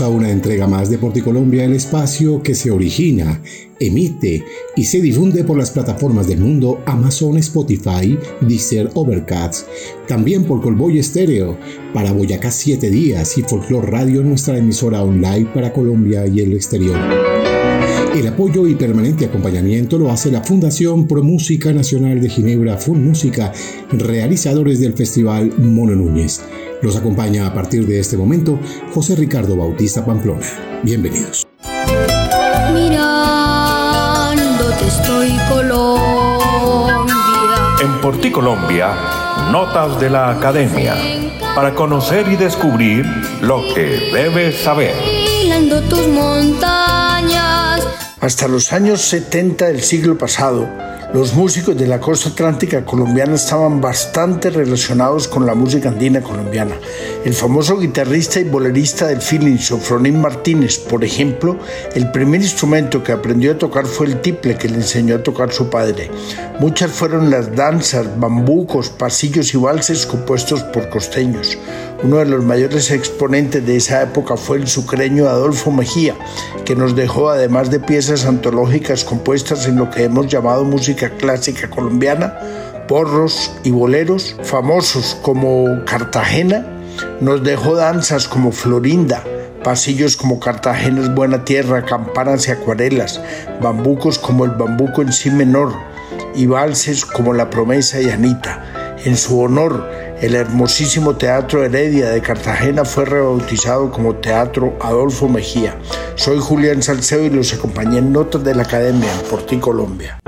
A una entrega más de Porticolombia, el espacio que se origina, emite y se difunde por las plataformas del mundo Amazon, Spotify, Deezer, Overcast, también por Colboy Estéreo, para Boyacá 7 días y Folklore Radio, nuestra emisora online para Colombia y el exterior. El apoyo y permanente acompañamiento lo hace la Fundación Pro Música Nacional de Ginebra Fun Música, realizadores del Festival Mono Núñez. Los acompaña a partir de este momento José Ricardo Bautista Pamplona. Bienvenidos. Mirándote estoy Colombia. En Porti Colombia, notas de la academia para conocer y descubrir lo que debes saber. tus montañas. Hasta los años 70 del siglo pasado, los músicos de la costa atlántica colombiana estaban bastante relacionados con la música andina colombiana. El famoso guitarrista y bolerista del feeling, Sofronín Martínez, por ejemplo, el primer instrumento que aprendió a tocar fue el tiple que le enseñó a tocar su padre. Muchas fueron las danzas, bambucos, pasillos y valses compuestos por costeños. Uno de los mayores exponentes de esa época fue el sucreño Adolfo Mejía, que nos dejó además de piezas antológicas compuestas en lo que hemos llamado música clásica colombiana, porros y boleros, famosos como Cartagena, nos dejó danzas como Florinda, pasillos como Cartagena es buena tierra, campanas y acuarelas, bambucos como el bambuco en sí menor y valses como La promesa y Anita. En su honor, el hermosísimo Teatro Heredia de Cartagena fue rebautizado como Teatro Adolfo Mejía. Soy Julián Salceo y los acompañé en Notas de la Academia en Porti, Colombia.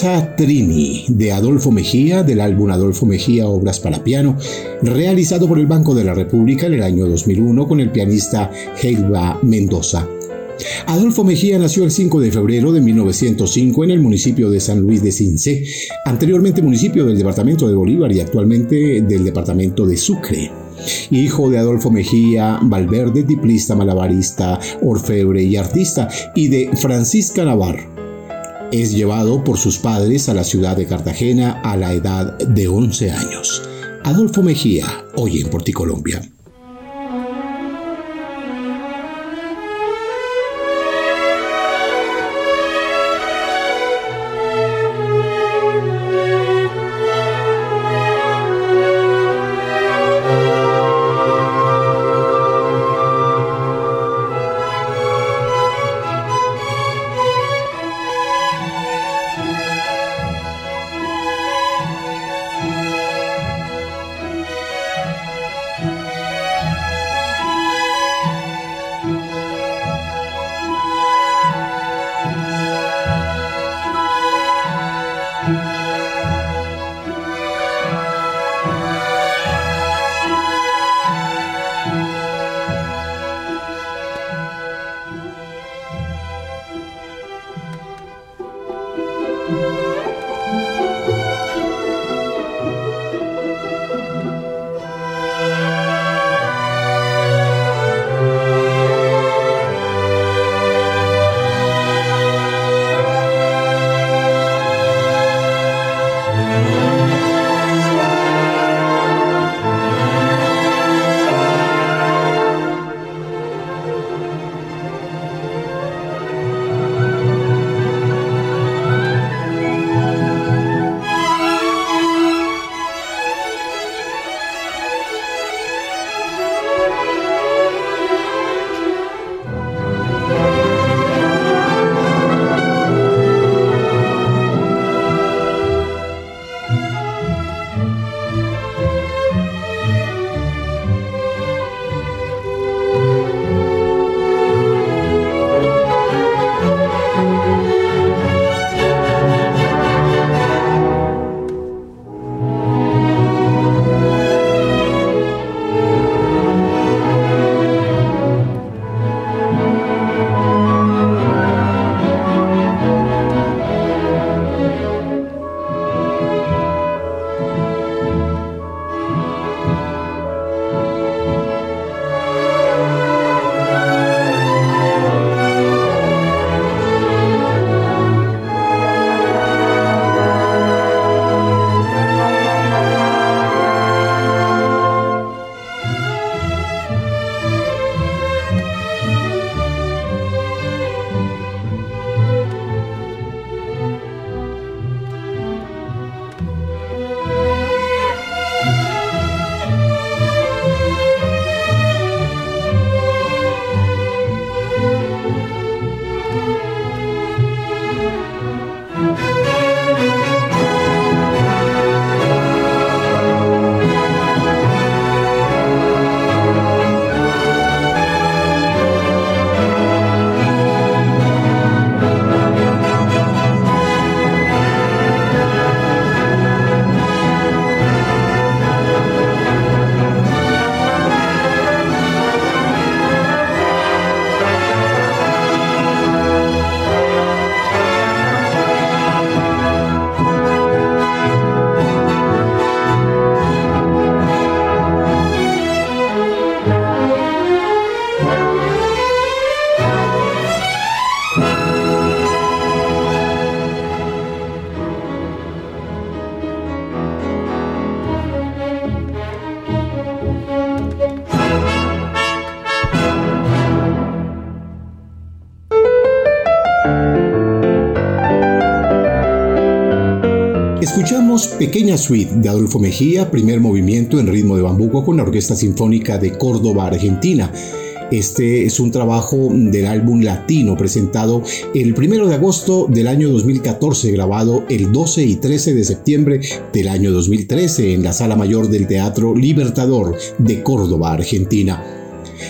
Trini de Adolfo Mejía del álbum Adolfo Mejía Obras para Piano, realizado por el Banco de la República en el año 2001 con el pianista Helva Mendoza. Adolfo Mejía nació el 5 de febrero de 1905 en el municipio de San Luis de Cincé, anteriormente municipio del departamento de Bolívar y actualmente del departamento de Sucre. Hijo de Adolfo Mejía Valverde, tiplista, malabarista, orfebre y artista, y de Francisca Navarro es llevado por sus padres a la ciudad de Cartagena a la edad de 11 años. Adolfo Mejía, hoy en Porticolombia. Pequeña Suite de Adolfo Mejía, primer movimiento en ritmo de bambuco con la Orquesta Sinfónica de Córdoba, Argentina. Este es un trabajo del álbum latino presentado el 1 de agosto del año 2014, grabado el 12 y 13 de septiembre del año 2013 en la Sala Mayor del Teatro Libertador de Córdoba, Argentina.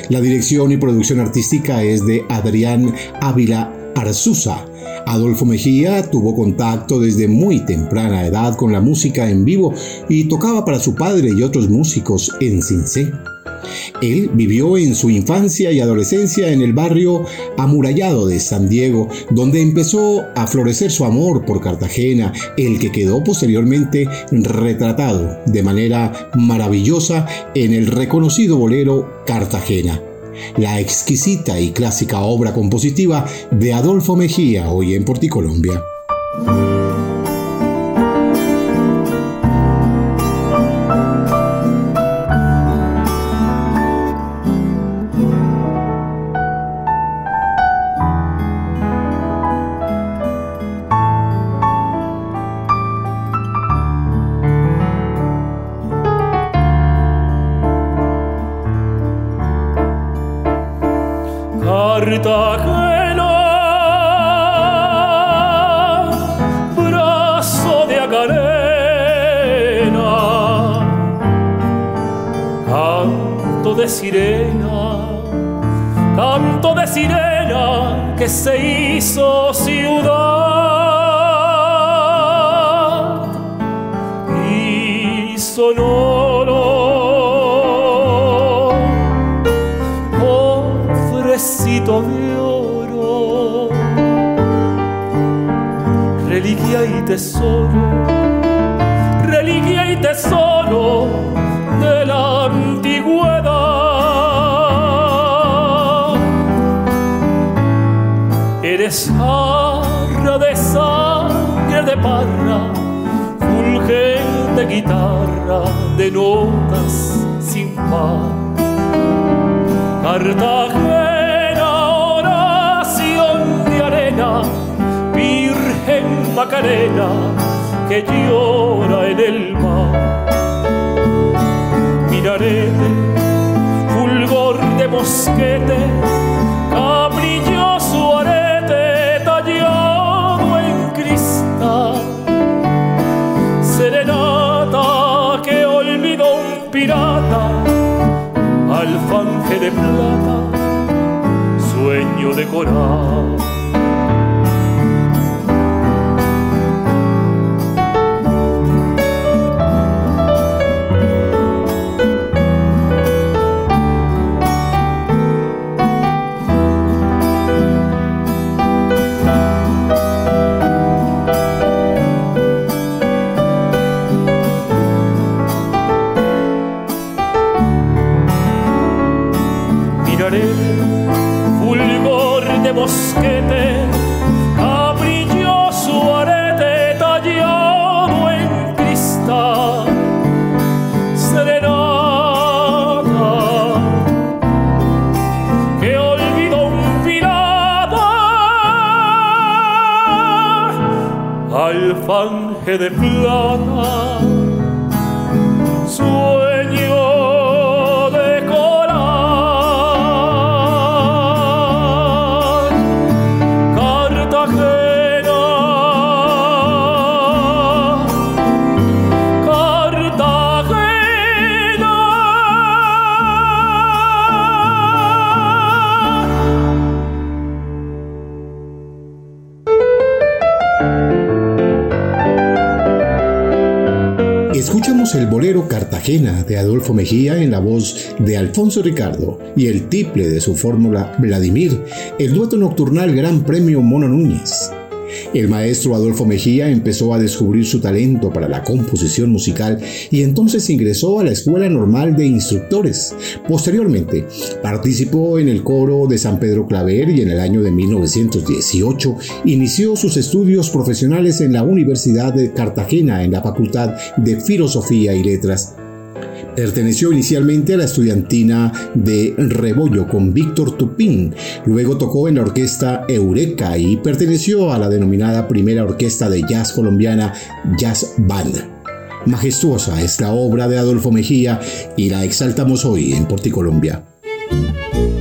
La dirección y producción artística es de Adrián Ávila Arzusa Adolfo Mejía tuvo contacto desde muy temprana edad con la música en vivo y tocaba para su padre y otros músicos en Cincé. Él vivió en su infancia y adolescencia en el barrio amurallado de San Diego, donde empezó a florecer su amor por Cartagena, el que quedó posteriormente retratado de manera maravillosa en el reconocido bolero Cartagena la exquisita y clásica obra compositiva de Adolfo Mejía, hoy en Porticolombia. De coral. De Adolfo Mejía en la voz de Alfonso Ricardo y el tiple de su fórmula Vladimir, el dueto nocturnal Gran Premio Mono Núñez. El maestro Adolfo Mejía empezó a descubrir su talento para la composición musical y entonces ingresó a la Escuela Normal de Instructores. Posteriormente, participó en el coro de San Pedro Claver y en el año de 1918 inició sus estudios profesionales en la Universidad de Cartagena en la Facultad de Filosofía y Letras Perteneció inicialmente a la estudiantina de Rebollo con Víctor Tupín. Luego tocó en la orquesta Eureka y perteneció a la denominada primera orquesta de jazz colombiana Jazz Band. Majestuosa es la obra de Adolfo Mejía y la exaltamos hoy en Porticolombia. Escuchamos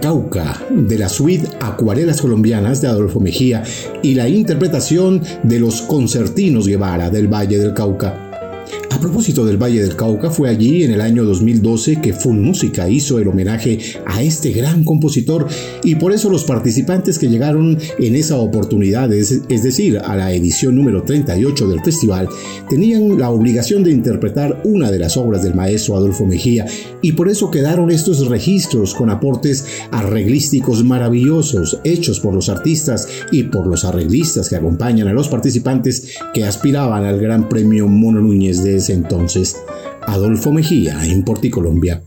Cauca de la suite Acuarelas Colombianas de Adolfo Mejía y la interpretación de los concertinos Guevara del Valle del Cauca. Propósito del Valle del Cauca, fue allí en el año 2012 que Fun Música hizo el homenaje a este gran compositor. Y por eso los participantes que llegaron en esa oportunidad, es, decir, a la edición número 38 del festival, tenían la obligación de interpretar una de las obras del maestro Adolfo Mejía. Y por eso quedaron estos registros con aportes arreglísticos maravillosos hechos por los artistas y por los arreglistas que acompañan a los participantes que aspiraban al Gran Premio Mono Núñez de entonces, Adolfo Mejía en Porticolombia.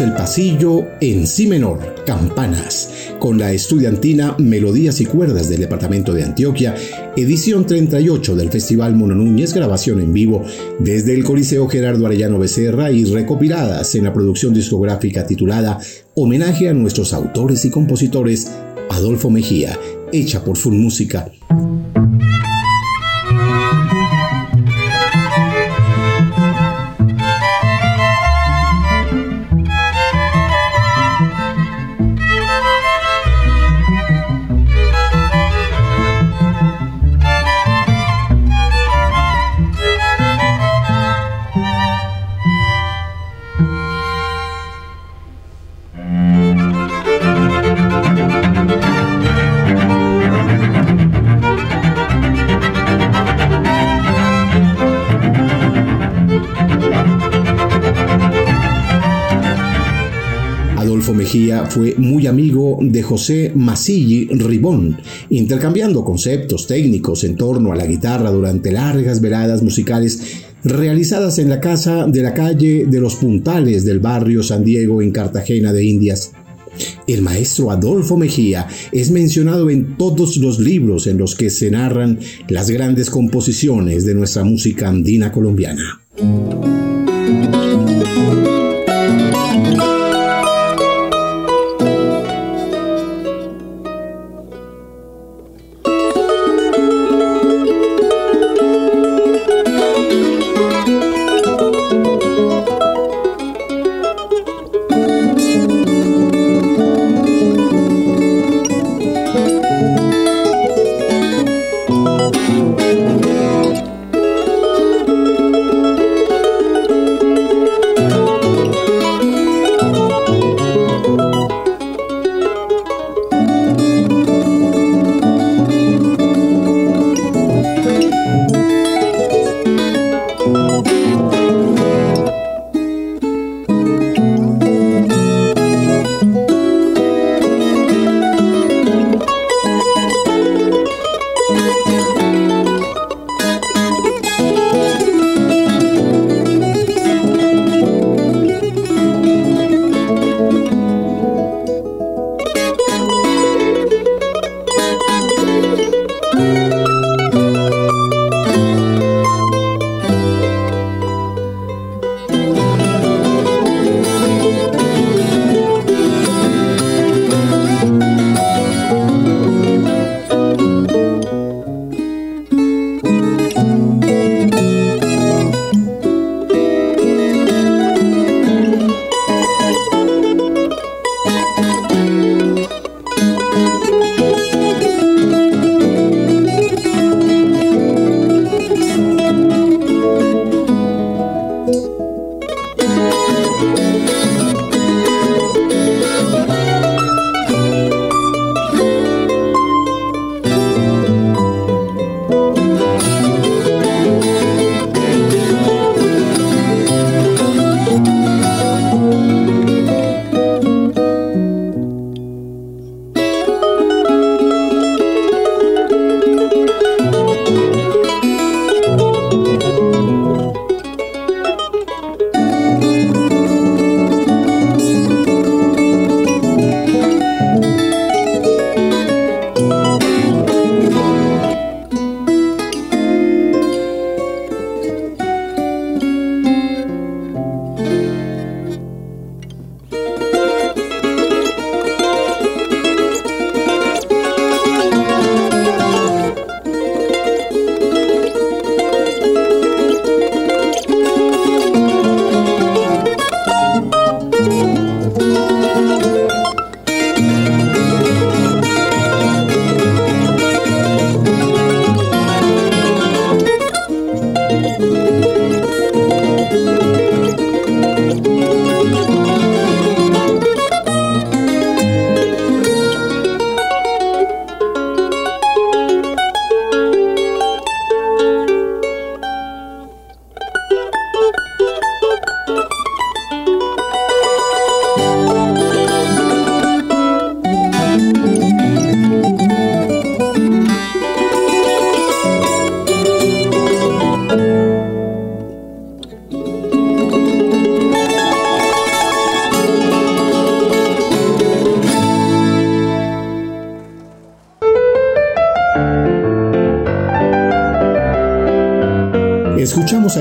El pasillo en si menor, campanas, con la estudiantina Melodías y Cuerdas del Departamento de Antioquia, edición 38 del Festival Mono Núñez, grabación en vivo desde el Coliseo Gerardo Arellano Becerra y recopiladas en la producción discográfica titulada Homenaje a nuestros autores y compositores Adolfo Mejía, hecha por Full Música. De José Masilli Ribón, intercambiando conceptos técnicos en torno a la guitarra durante largas veladas musicales realizadas en la casa de la calle de los Puntales del barrio San Diego en Cartagena de Indias. El maestro Adolfo Mejía es mencionado en todos los libros en los que se narran las grandes composiciones de nuestra música andina colombiana.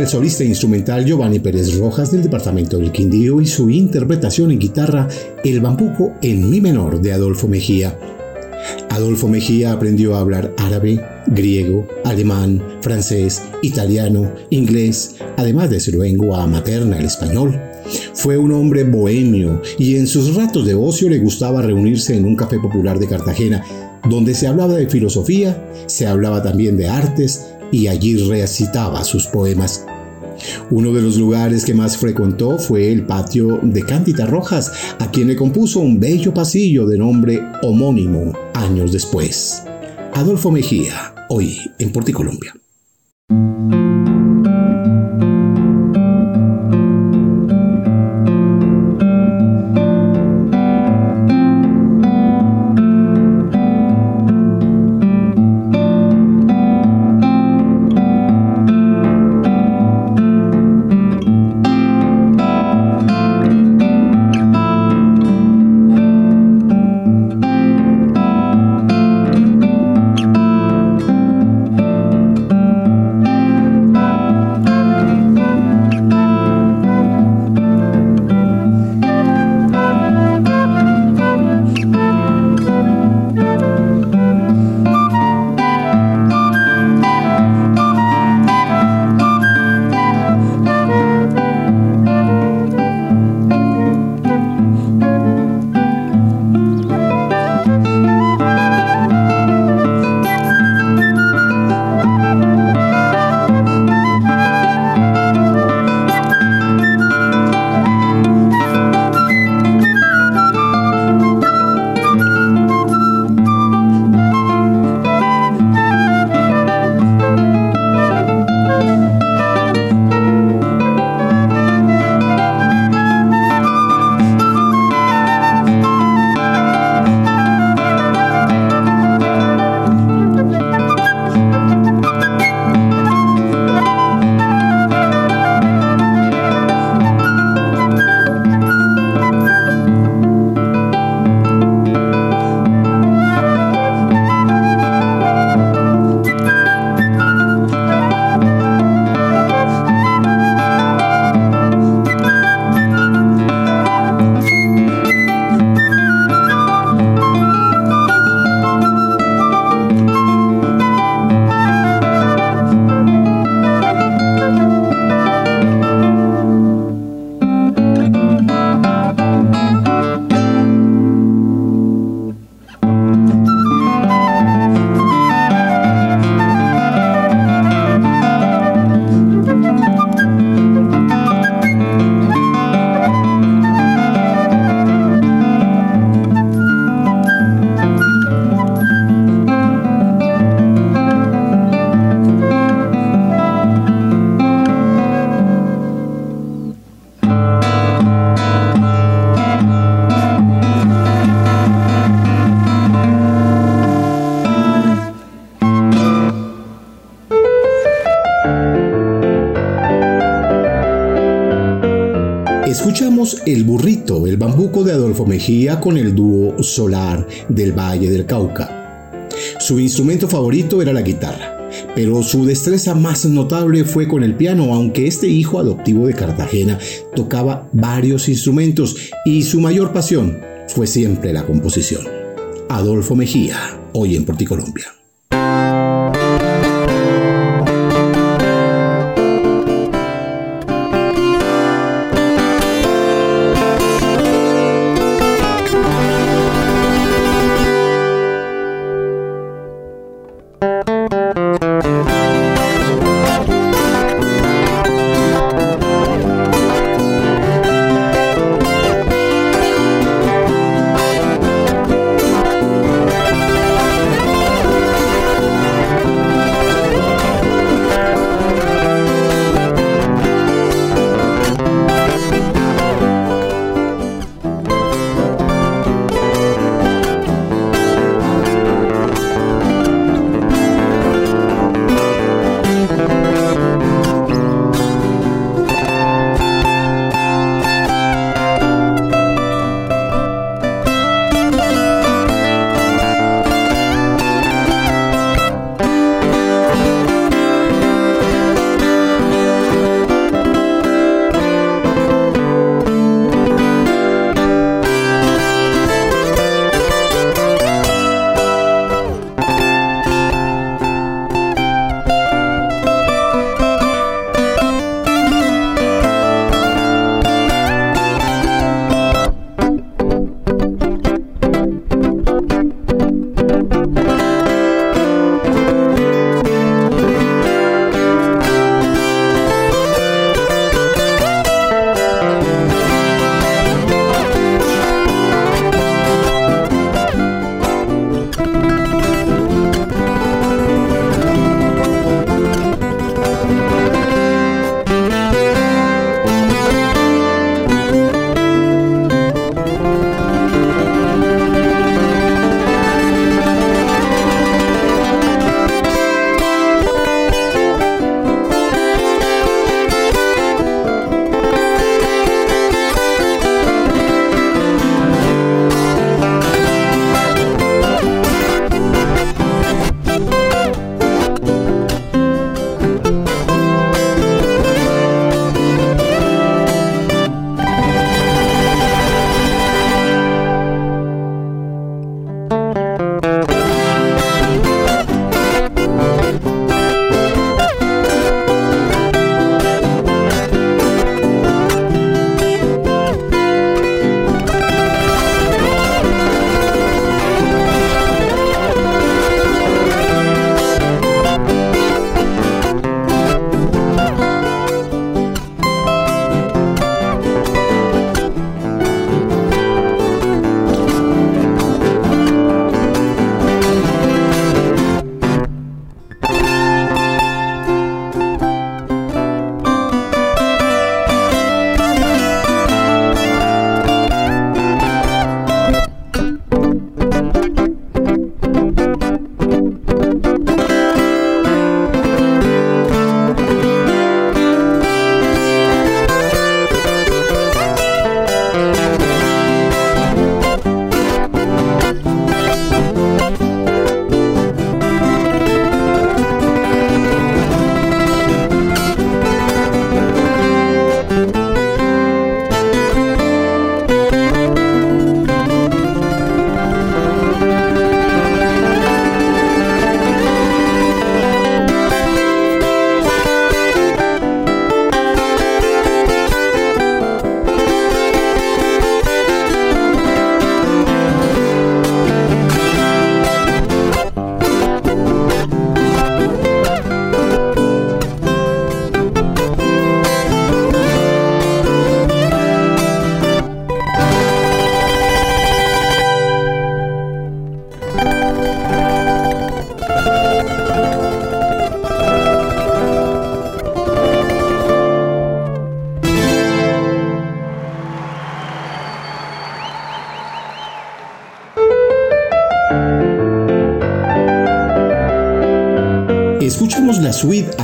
Solista instrumental Giovanni Pérez Rojas del departamento del Quindío y su interpretación en guitarra El bambuco en mi menor de Adolfo Mejía. Adolfo Mejía aprendió a hablar árabe, griego, alemán, francés, italiano, inglés, además de su lengua materna, el español. Fue un hombre bohemio y en sus ratos de ocio le gustaba reunirse en un café popular de Cartagena, donde se hablaba de filosofía, se hablaba también de artes y allí recitaba sus poemas. Uno de los lugares que más frecuentó fue el patio de Cándida Rojas, a quien le compuso un bello pasillo de nombre homónimo años después. Adolfo Mejía, hoy en Porticolombia. Burrito, el bambuco de Adolfo Mejía con el dúo Solar del Valle del Cauca. Su instrumento favorito era la guitarra, pero su destreza más notable fue con el piano, aunque este hijo adoptivo de Cartagena tocaba varios instrumentos y su mayor pasión fue siempre la composición. Adolfo Mejía, hoy en Porticolombia.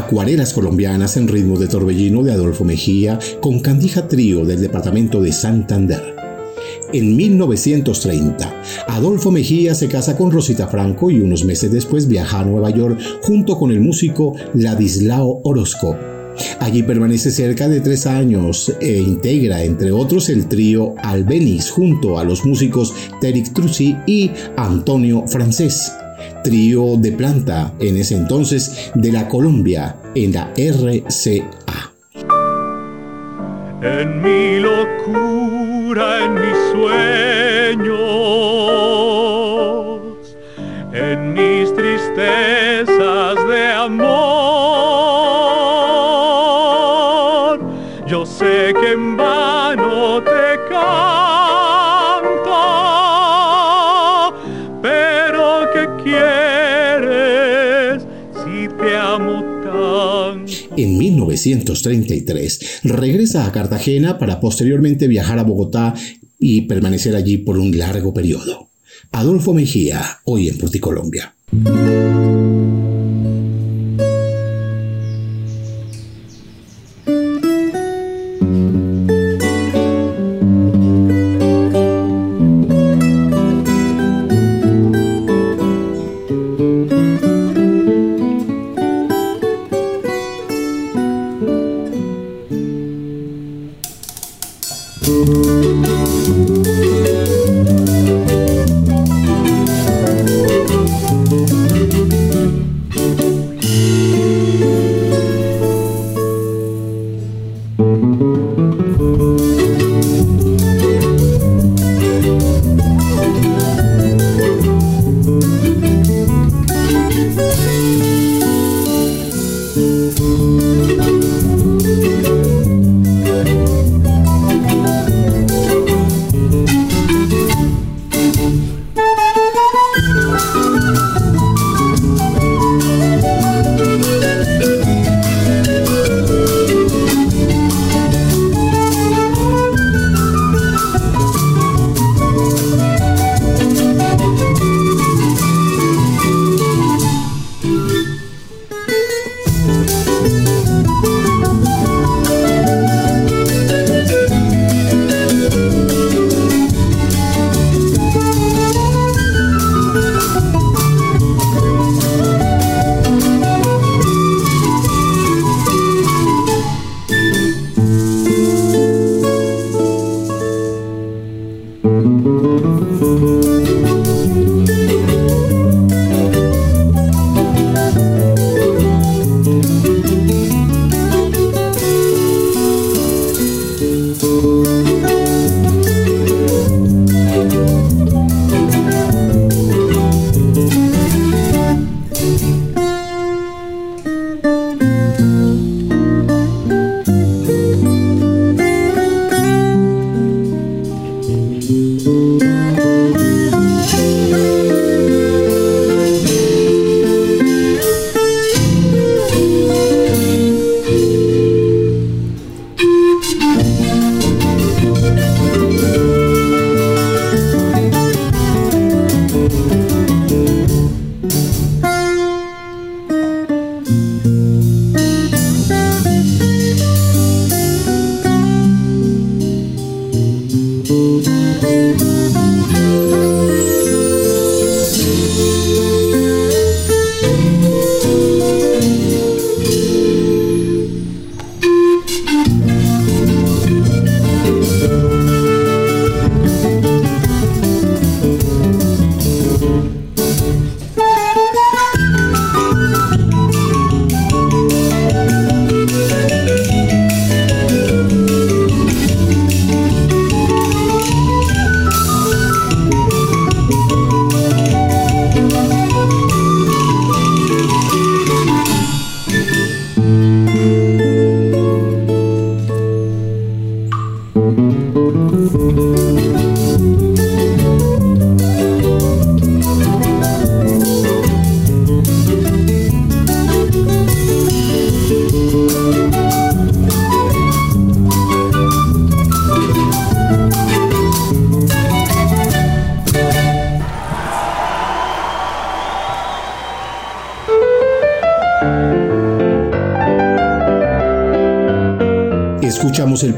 Acuarelas Colombianas en ritmo de torbellino de Adolfo Mejía con Candija Trío del departamento de Santander. En 1930, Adolfo Mejía se casa con Rosita Franco y unos meses después viaja a Nueva York junto con el músico Ladislao Orozco. Allí permanece cerca de tres años e integra, entre otros, el trío Albeniz junto a los músicos Terik Trucci y Antonio Francés trío de planta en ese entonces de la Colombia en la RCA. En mi locura, en mis sueños, 1933 regresa a Cartagena para posteriormente viajar a Bogotá y permanecer allí por un largo periodo. Adolfo Mejía, hoy en Colombia.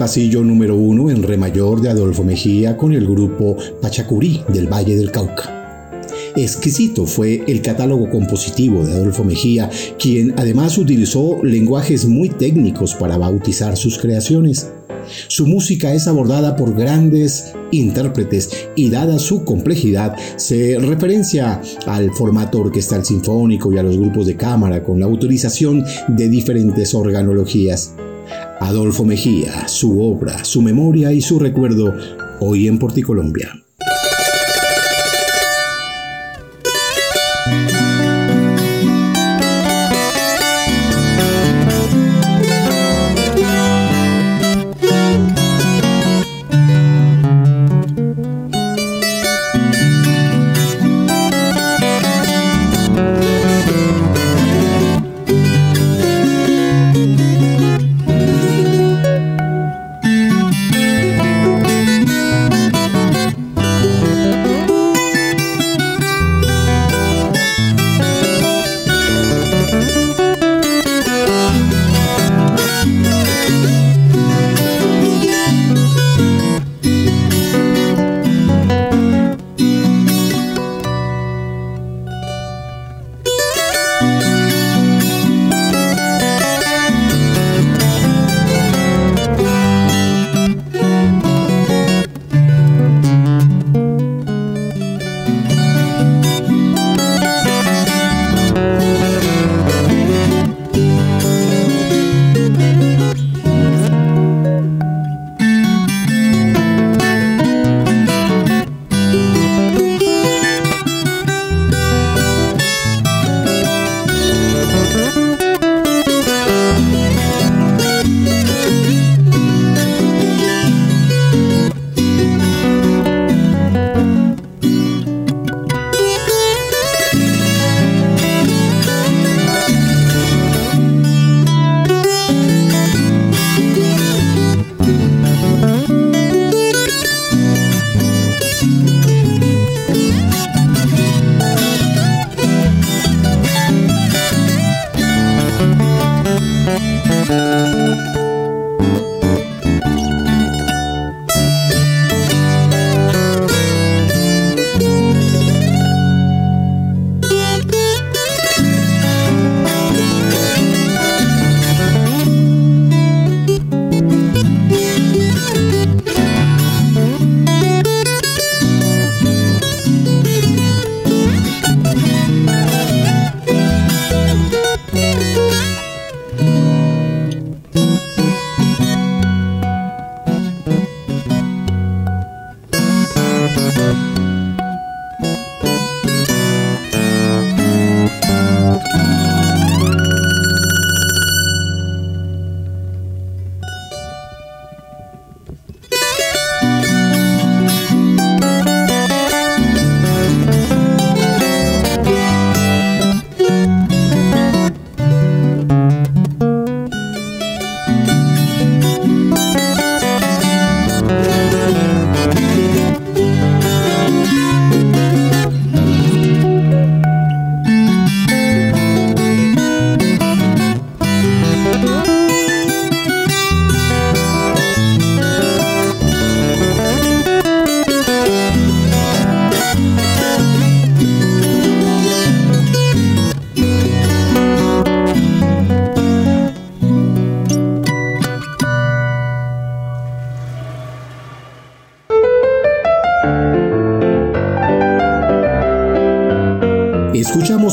Pasillo número uno en re mayor de Adolfo Mejía con el grupo Pachacurí del Valle del Cauca. Exquisito fue el catálogo compositivo de Adolfo Mejía, quien además utilizó lenguajes muy técnicos para bautizar sus creaciones. Su música es abordada por grandes intérpretes y dada su complejidad se referencia al formato orquestal sinfónico y a los grupos de cámara con la utilización de diferentes organologías. Adolfo Mejía, su obra, su memoria y su recuerdo hoy en Porticolombia.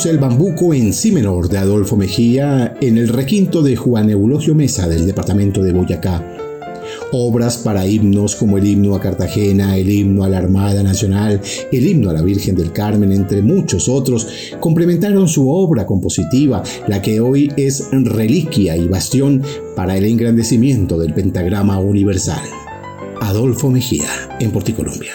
El bambuco en si menor de Adolfo Mejía en el requinto de Juan Eulogio Mesa del departamento de Boyacá. Obras para himnos como el himno a Cartagena, el himno a la Armada Nacional, el himno a la Virgen del Carmen, entre muchos otros, complementaron su obra compositiva, la que hoy es reliquia y bastión para el engrandecimiento del pentagrama universal. Adolfo Mejía, en Porticolombia.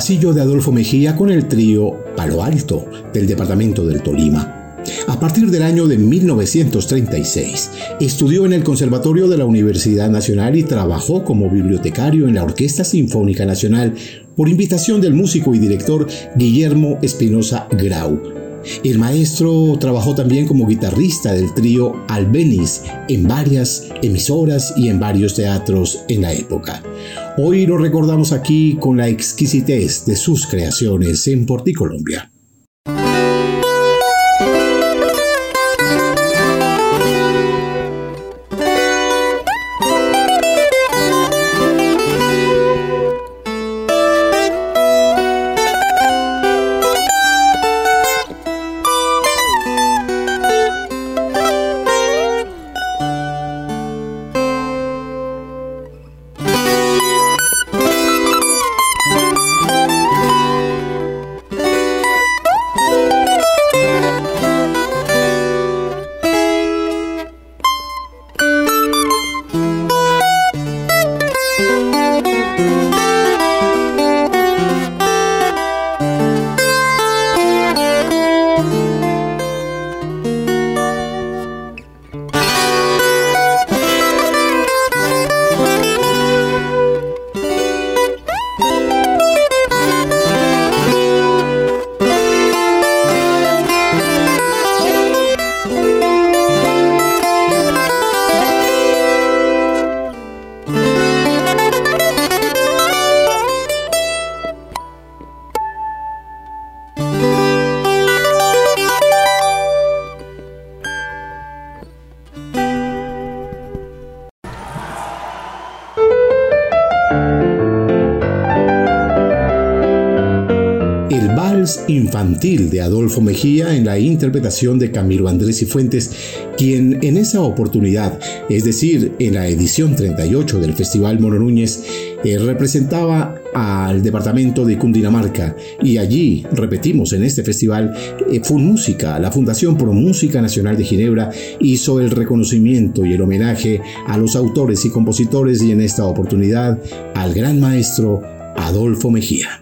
Pasillo de Adolfo Mejía con el trío Palo Alto del departamento del Tolima. A partir del año de 1936, estudió en el Conservatorio de la Universidad Nacional y trabajó como bibliotecario en la Orquesta Sinfónica Nacional por invitación del músico y director Guillermo Espinosa Grau. El maestro trabajó también como guitarrista del trío Albeniz en varias emisoras y en varios teatros en la época. Hoy lo recordamos aquí con la exquisitez de sus creaciones en Porticolombia. De Adolfo Mejía en la interpretación de Camilo Andrés y Fuentes, quien en esa oportunidad, es decir, en la edición 38 del Festival Mono Núñez, eh, representaba al departamento de Cundinamarca y allí, repetimos, en este festival, eh, Música, la Fundación Pro Música Nacional de Ginebra, hizo el reconocimiento y el homenaje a los autores y compositores y en esta oportunidad al gran maestro Adolfo Mejía.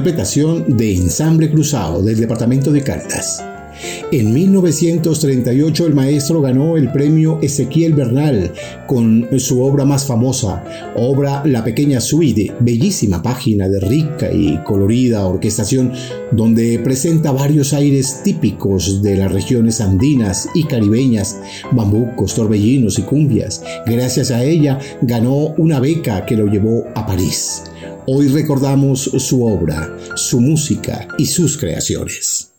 Interpretación de Ensamble Cruzado del departamento de Caldas. En 1938 el maestro ganó el premio Ezequiel Bernal con su obra más famosa, obra La Pequeña Suite, bellísima página de rica y colorida orquestación donde presenta varios aires típicos de las regiones andinas y caribeñas, bambucos, torbellinos y cumbias. Gracias a ella ganó una beca que lo llevó a París. Hoy recordamos su obra, su música y sus creaciones.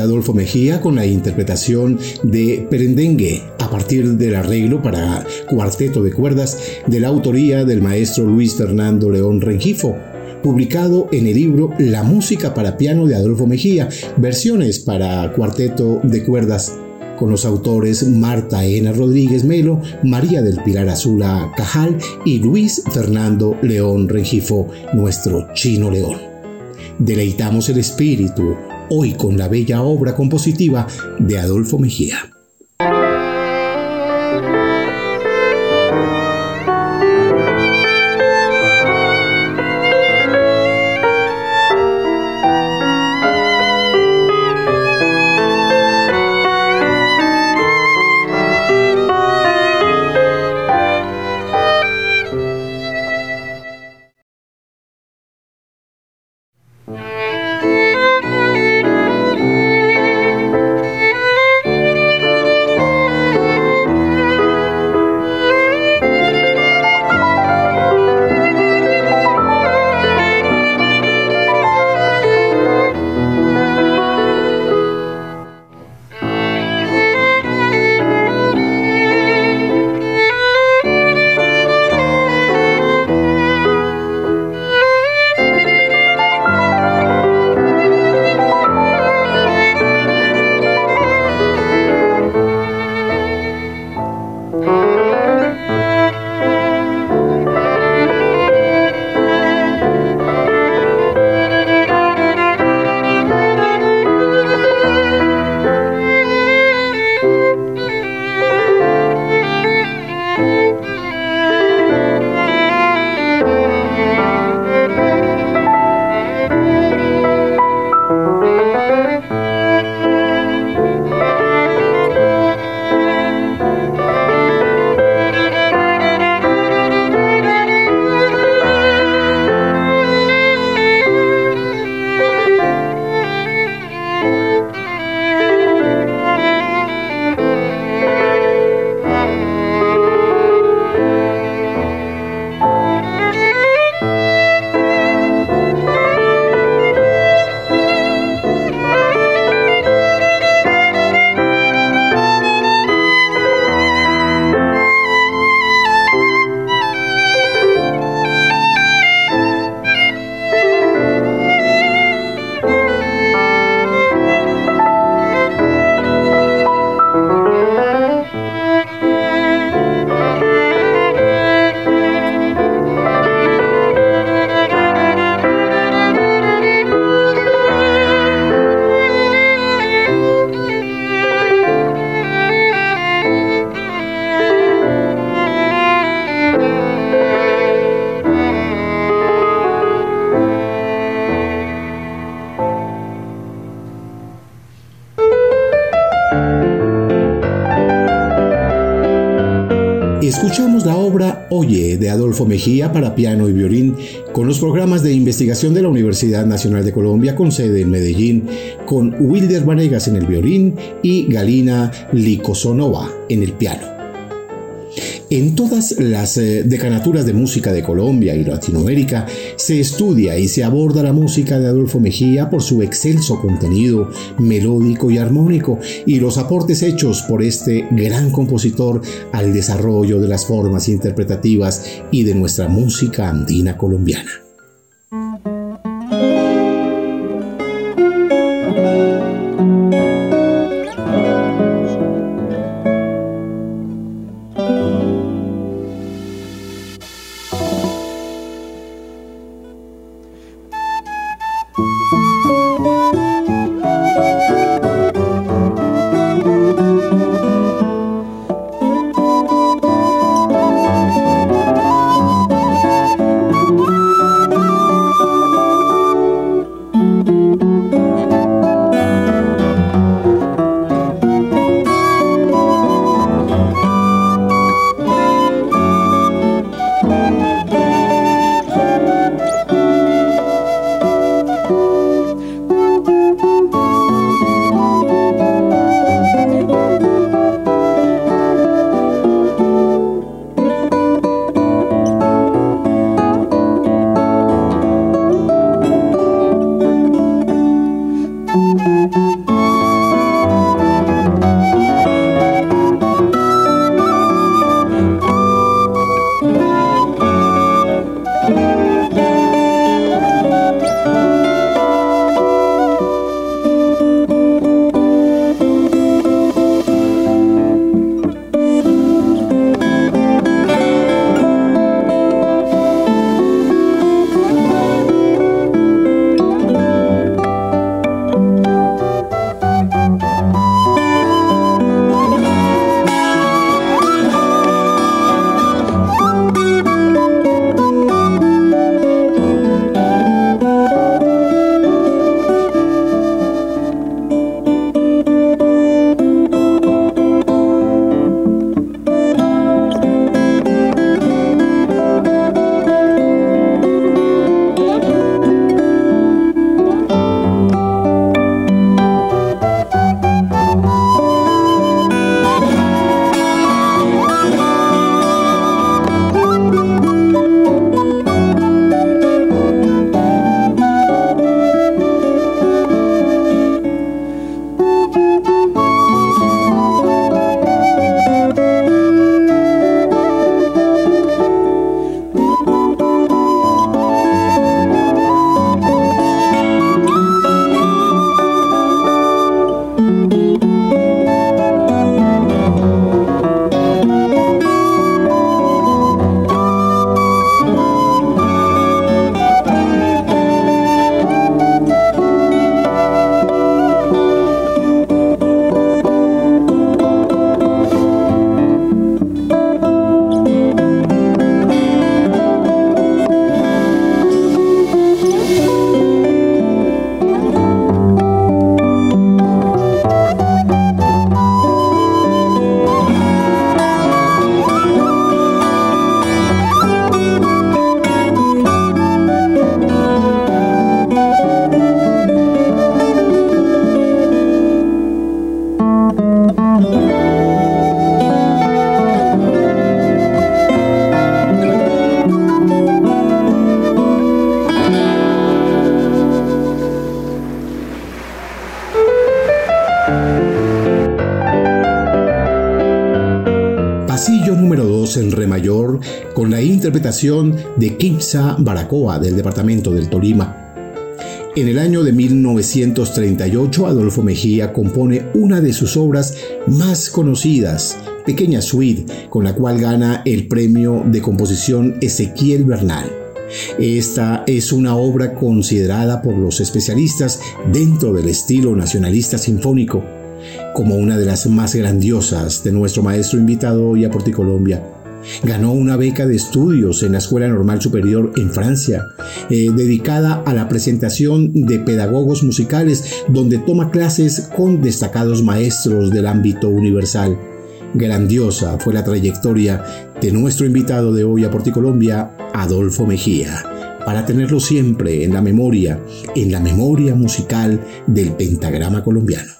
Adolfo Mejía con la interpretación de Perendengue a partir del arreglo para cuarteto de cuerdas de la autoría del maestro Luis Fernando León Rengifo publicado en el libro La música para piano de Adolfo Mejía, versiones para cuarteto de cuerdas con los autores Marta Ena Rodríguez Melo, María del Pilar Azula Cajal y Luis Fernando León Rengifo, nuestro chino león. Deleitamos el espíritu hoy con la bella obra compositiva de Adolfo Mejía. De Adolfo Mejía para piano y violín con los programas de investigación de la Universidad Nacional de Colombia con sede en Medellín, con Wilder Vanegas en el violín y Galina Licosonova en el piano. En todas las eh, decanaturas de música de Colombia y Latinoamérica se estudia y se aborda la música de Adolfo Mejía por su excelso contenido melódico y armónico y los aportes hechos por este gran compositor al desarrollo de las formas interpretativas y de nuestra música andina colombiana. Con la interpretación de Kimsa Baracoa del departamento del Tolima. En el año de 1938, Adolfo Mejía compone una de sus obras más conocidas, Pequeña Suite, con la cual gana el premio de composición Ezequiel Bernal. Esta es una obra considerada por los especialistas dentro del estilo nacionalista sinfónico como una de las más grandiosas de nuestro maestro invitado hoy a Porticolombia. Ganó una beca de estudios en la Escuela Normal Superior en Francia, eh, dedicada a la presentación de pedagogos musicales, donde toma clases con destacados maestros del ámbito universal. Grandiosa fue la trayectoria de nuestro invitado de hoy a Porticolombia, Adolfo Mejía, para tenerlo siempre en la memoria, en la memoria musical del pentagrama colombiano.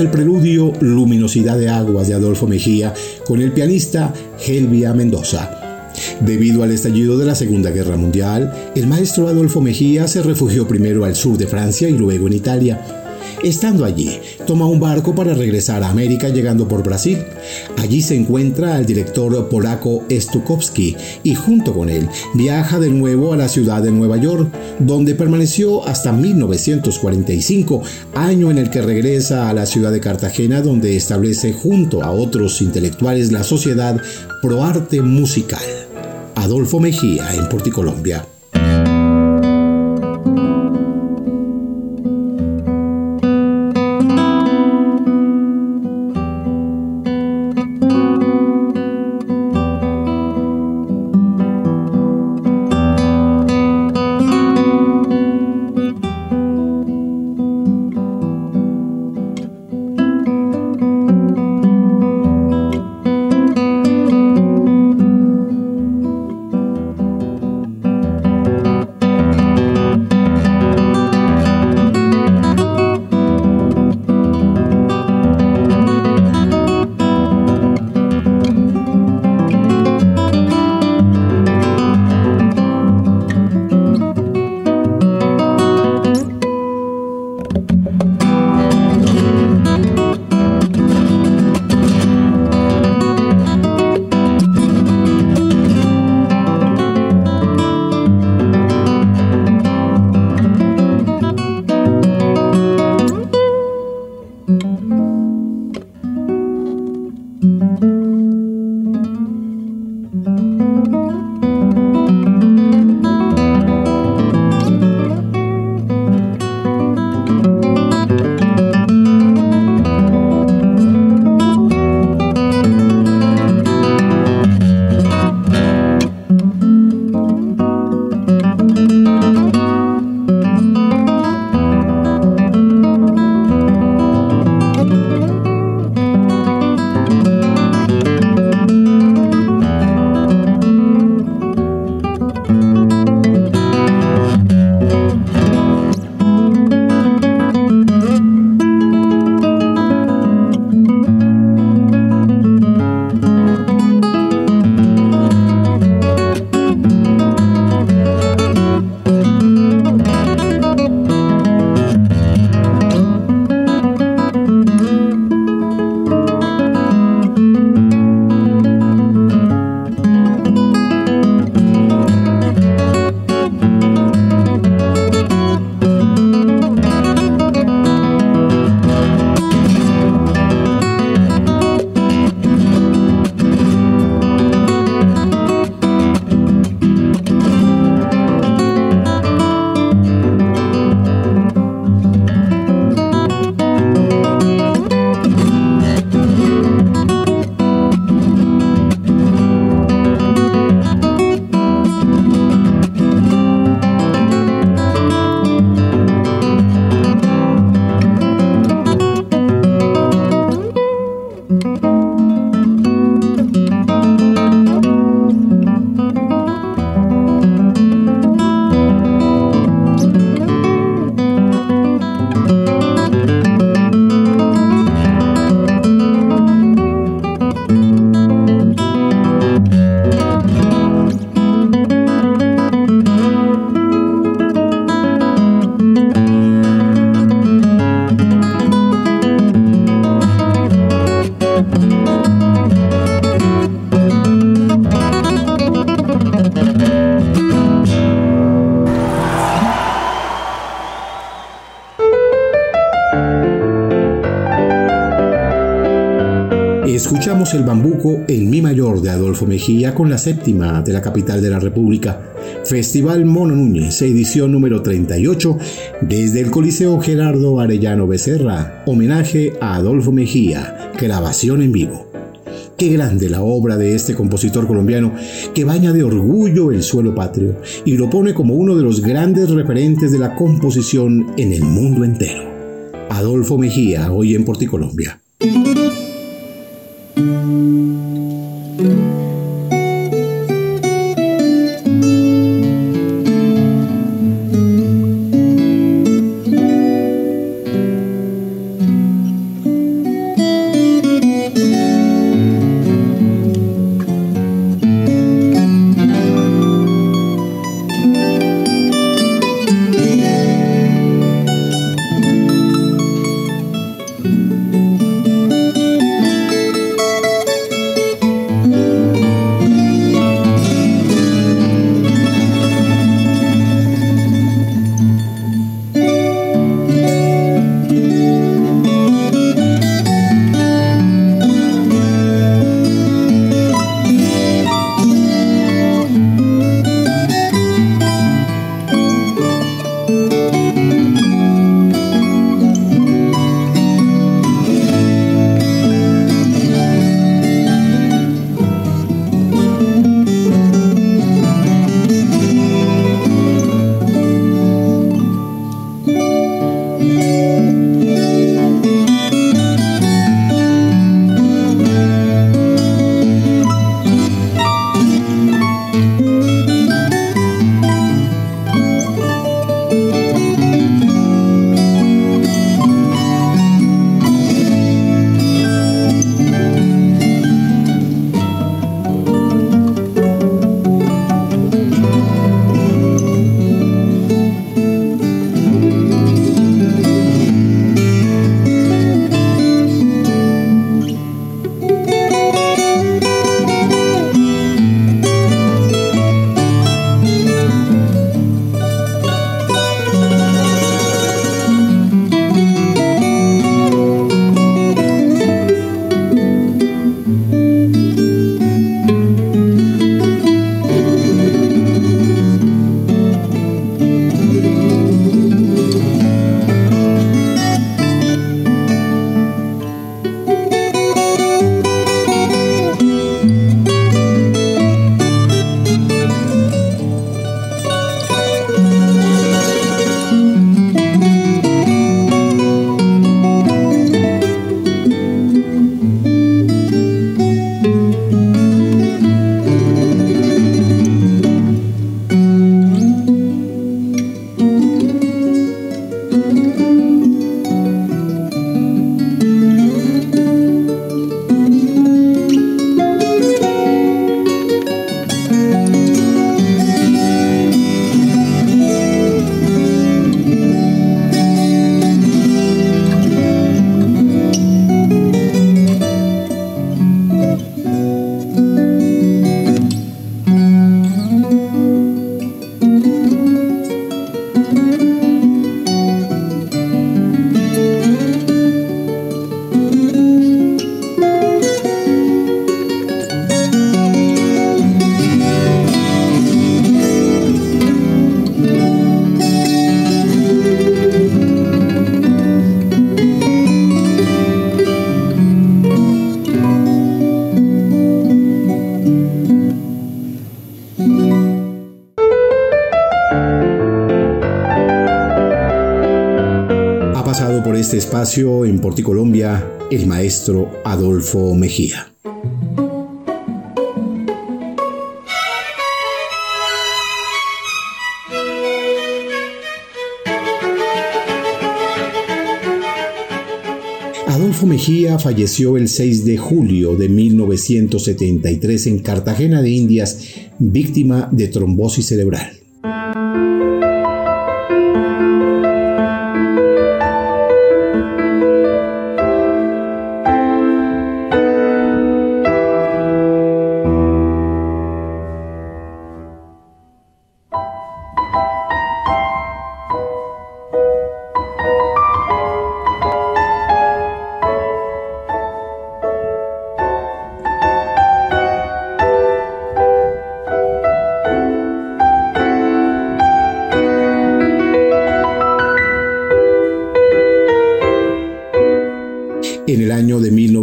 El preludio Luminosidad de Aguas de Adolfo Mejía con el pianista Helvia Mendoza. Debido al estallido de la Segunda Guerra Mundial, el maestro Adolfo Mejía se refugió primero al sur de Francia y luego en Italia. Estando allí, toma un barco para regresar a América llegando por Brasil. Allí se encuentra al director polaco Stukowski y junto con él viaja de nuevo a la ciudad de Nueva York, donde permaneció hasta 1945, año en el que regresa a la ciudad de Cartagena donde establece junto a otros intelectuales la sociedad Proarte Musical. Adolfo Mejía en Porticolombia. El bambuco en Mi Mayor de Adolfo Mejía con la séptima de la capital de la República. Festival Mono Núñez, edición número 38, desde el Coliseo Gerardo Arellano Becerra. Homenaje a Adolfo Mejía, grabación en vivo. Qué grande la obra de este compositor colombiano que baña de orgullo el suelo patrio y lo pone como uno de los grandes referentes de la composición en el mundo entero. Adolfo Mejía, hoy en Porticolombia. Espacio en Porticolombia el maestro Adolfo Mejía. Adolfo Mejía falleció el 6 de julio de 1973 en Cartagena de Indias, víctima de trombosis cerebral.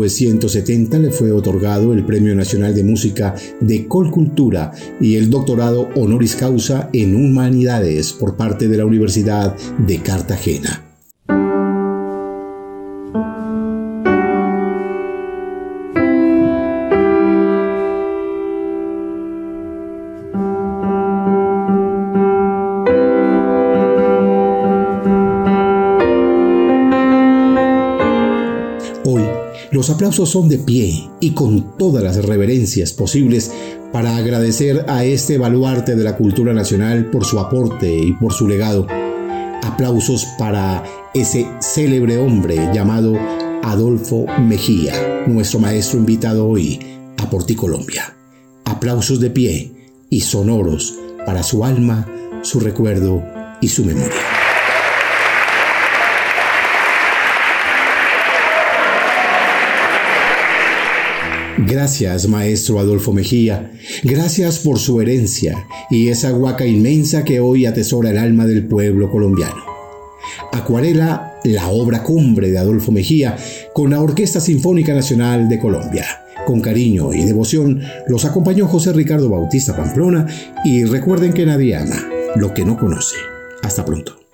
1970 le fue otorgado el Premio Nacional de Música de Colcultura y el doctorado honoris causa en Humanidades por parte de la Universidad de Cartagena. Aplausos son de pie y con todas las reverencias posibles para agradecer a este baluarte de la cultura nacional por su aporte y por su legado. Aplausos para ese célebre hombre llamado Adolfo Mejía, nuestro maestro invitado hoy a Porticolombia. Aplausos de pie y sonoros para su alma, su recuerdo y su memoria. Gracias, maestro Adolfo Mejía. Gracias por su herencia y esa huaca inmensa que hoy atesora el alma del pueblo colombiano. Acuarela, la obra cumbre de Adolfo Mejía, con la Orquesta Sinfónica Nacional de Colombia. Con cariño y devoción los acompañó José Ricardo Bautista Pamplona y recuerden que nadie ama lo que no conoce. Hasta pronto.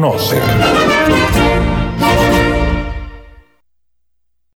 Colombia,